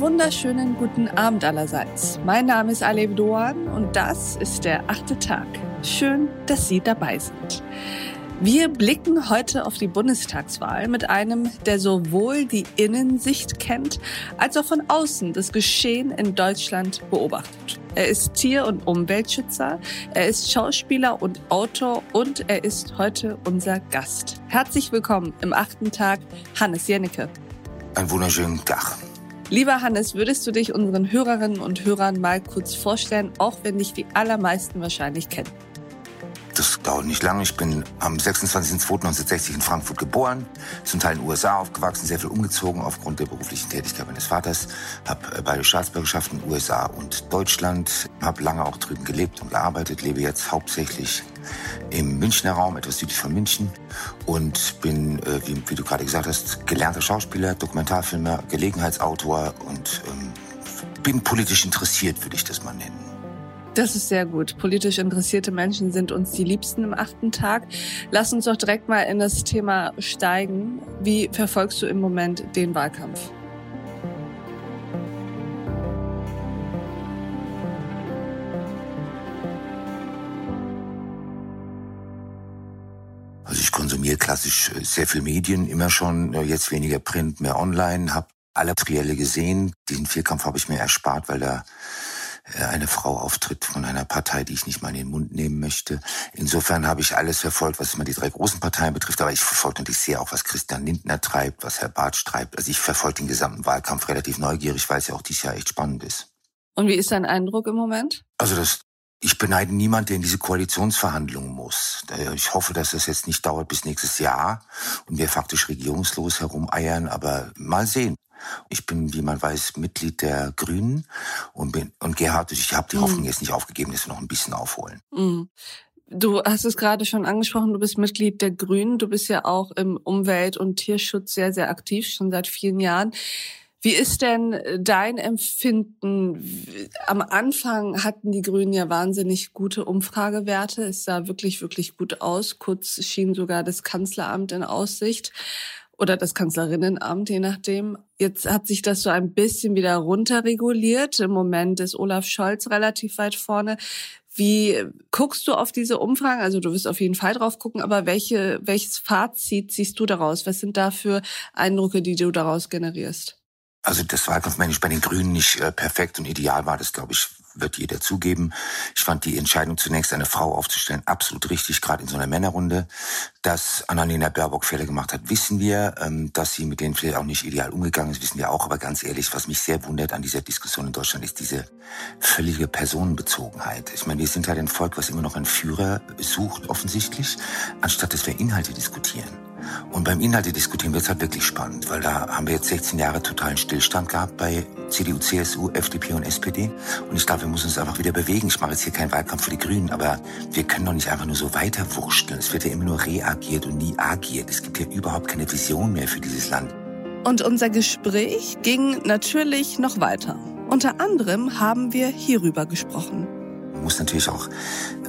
wunderschönen guten Abend allerseits. Mein Name ist Alev Doan und das ist der achte Tag. Schön, dass Sie dabei sind. Wir blicken heute auf die Bundestagswahl mit einem, der sowohl die Innensicht kennt, als auch von außen das Geschehen in Deutschland beobachtet. Er ist Tier- und Umweltschützer, er ist Schauspieler und Autor und er ist heute unser Gast. Herzlich willkommen im achten Tag, Hannes Jennecke. Einen wunderschönen Tag. Lieber Hannes, würdest du dich unseren Hörerinnen und Hörern mal kurz vorstellen, auch wenn dich die allermeisten wahrscheinlich kennen? Das dauert nicht lange. Ich bin am 26.02.1960 in Frankfurt geboren, zum Teil in den USA aufgewachsen, sehr viel umgezogen aufgrund der beruflichen Tätigkeit meines Vaters. Habe äh, beide Staatsbürgerschaften, USA und Deutschland. Habe lange auch drüben gelebt und gearbeitet, lebe jetzt hauptsächlich im Münchner Raum, etwas südlich von München. Und bin, äh, wie, wie, du gerade gesagt hast, gelernter Schauspieler, Dokumentarfilmer, Gelegenheitsautor und ähm, bin politisch interessiert, würde ich das mal nennen. Das ist sehr gut. Politisch interessierte Menschen sind uns die Liebsten im achten Tag. Lass uns doch direkt mal in das Thema steigen. Wie verfolgst du im Moment den Wahlkampf? Also ich konsumiere klassisch äh, sehr viel Medien, immer schon, äh, jetzt weniger Print, mehr online, habe alle Trielle gesehen. Diesen Vierkampf habe ich mir erspart, weil da eine Frau auftritt von einer Partei, die ich nicht mal in den Mund nehmen möchte. Insofern habe ich alles verfolgt, was immer die drei großen Parteien betrifft, aber ich verfolge natürlich sehr auch, was Christian Lindner treibt, was Herr Bartsch treibt. Also ich verfolge den gesamten Wahlkampf relativ neugierig, weil es ja auch dieses Jahr echt spannend ist. Und wie ist dein Eindruck im Moment? Also das ich beneide niemand, der in diese Koalitionsverhandlungen muss. Ich hoffe, dass das jetzt nicht dauert bis nächstes Jahr und wir faktisch regierungslos herumeiern, aber mal sehen. Ich bin, wie man weiß, Mitglied der Grünen und bin und Gerhard, ich habe die mhm. Hoffnung jetzt nicht aufgegeben, dass wir noch ein bisschen aufholen. Mhm. Du hast es gerade schon angesprochen, du bist Mitglied der Grünen, du bist ja auch im Umwelt- und Tierschutz sehr, sehr aktiv, schon seit vielen Jahren. Wie ist denn dein Empfinden? Am Anfang hatten die Grünen ja wahnsinnig gute Umfragewerte. Es sah wirklich, wirklich gut aus. Kurz schien sogar das Kanzleramt in Aussicht oder das Kanzlerinnenamt, je nachdem. Jetzt hat sich das so ein bisschen wieder runterreguliert. Im Moment ist Olaf Scholz relativ weit vorne. Wie guckst du auf diese Umfragen? Also du wirst auf jeden Fall drauf gucken, aber welche, welches Fazit siehst du daraus? Was sind da für Eindrücke, die du daraus generierst? Also das Wahlkampfmanagement bei den Grünen nicht äh, perfekt und ideal war, das glaube ich, wird jeder zugeben. Ich fand die Entscheidung zunächst eine Frau aufzustellen absolut richtig, gerade in so einer Männerrunde. Dass Annalena Baerbock Fehler gemacht hat, wissen wir. Ähm, dass sie mit denen vielleicht auch nicht ideal umgegangen ist, wissen wir auch. Aber ganz ehrlich, was mich sehr wundert an dieser Diskussion in Deutschland, ist diese völlige Personenbezogenheit. Ich meine, wir sind halt ein Volk, was immer noch einen Führer sucht, offensichtlich, anstatt dass wir Inhalte diskutieren. Und beim Inhalte diskutieren wird es halt wirklich spannend, weil da haben wir jetzt 16 Jahre totalen Stillstand gehabt bei CDU, CSU, FDP und SPD. Und ich glaube, wir müssen uns einfach wieder bewegen. Ich mache jetzt hier keinen Wahlkampf für die Grünen, aber wir können doch nicht einfach nur so weiterwurschteln. Es wird ja immer nur reagiert und nie agiert. Es gibt ja überhaupt keine Vision mehr für dieses Land. Und unser Gespräch ging natürlich noch weiter. Unter anderem haben wir hierüber gesprochen. Muss natürlich auch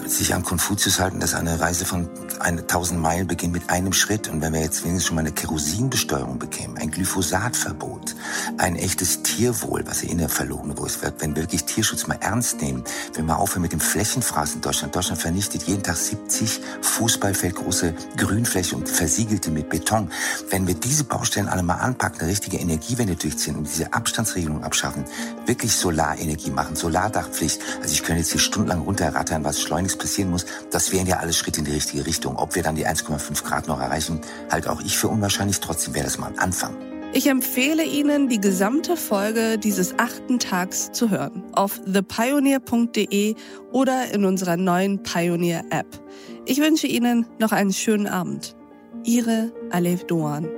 sich an Konfuzius halten, dass eine Reise von 1000 Meilen beginnt mit einem Schritt. Und wenn wir jetzt wenigstens schon mal eine Kerosinbesteuerung bekämen, ein Glyphosatverbot, ein echtes Tierwohl, was ja in der verlogene Wurst wird, wenn wir wirklich Tierschutz mal ernst nehmen, wenn wir aufhören mit dem Flächenfraß in Deutschland. Deutschland vernichtet jeden Tag 70 Fußballfeldgroße Grünfläche und versiegelt die mit Beton. Wenn wir diese Baustellen alle mal anpacken, eine richtige Energiewende durchziehen und diese Abstandsregelung abschaffen, wirklich Solarenergie machen, Solardachpflicht. Also ich könnte jetzt hier stundenlang runterrattern, was schleunigst passieren muss, das wären ja alles Schritte in die richtige Richtung. Ob wir dann die 1,5 Grad noch erreichen, halte auch ich für unwahrscheinlich. Trotzdem wäre das mal ein Anfang. Ich empfehle Ihnen, die gesamte Folge dieses achten Tags zu hören. Auf thepioneer.de oder in unserer neuen Pioneer App. Ich wünsche Ihnen noch einen schönen Abend. Ihre Alef Doan.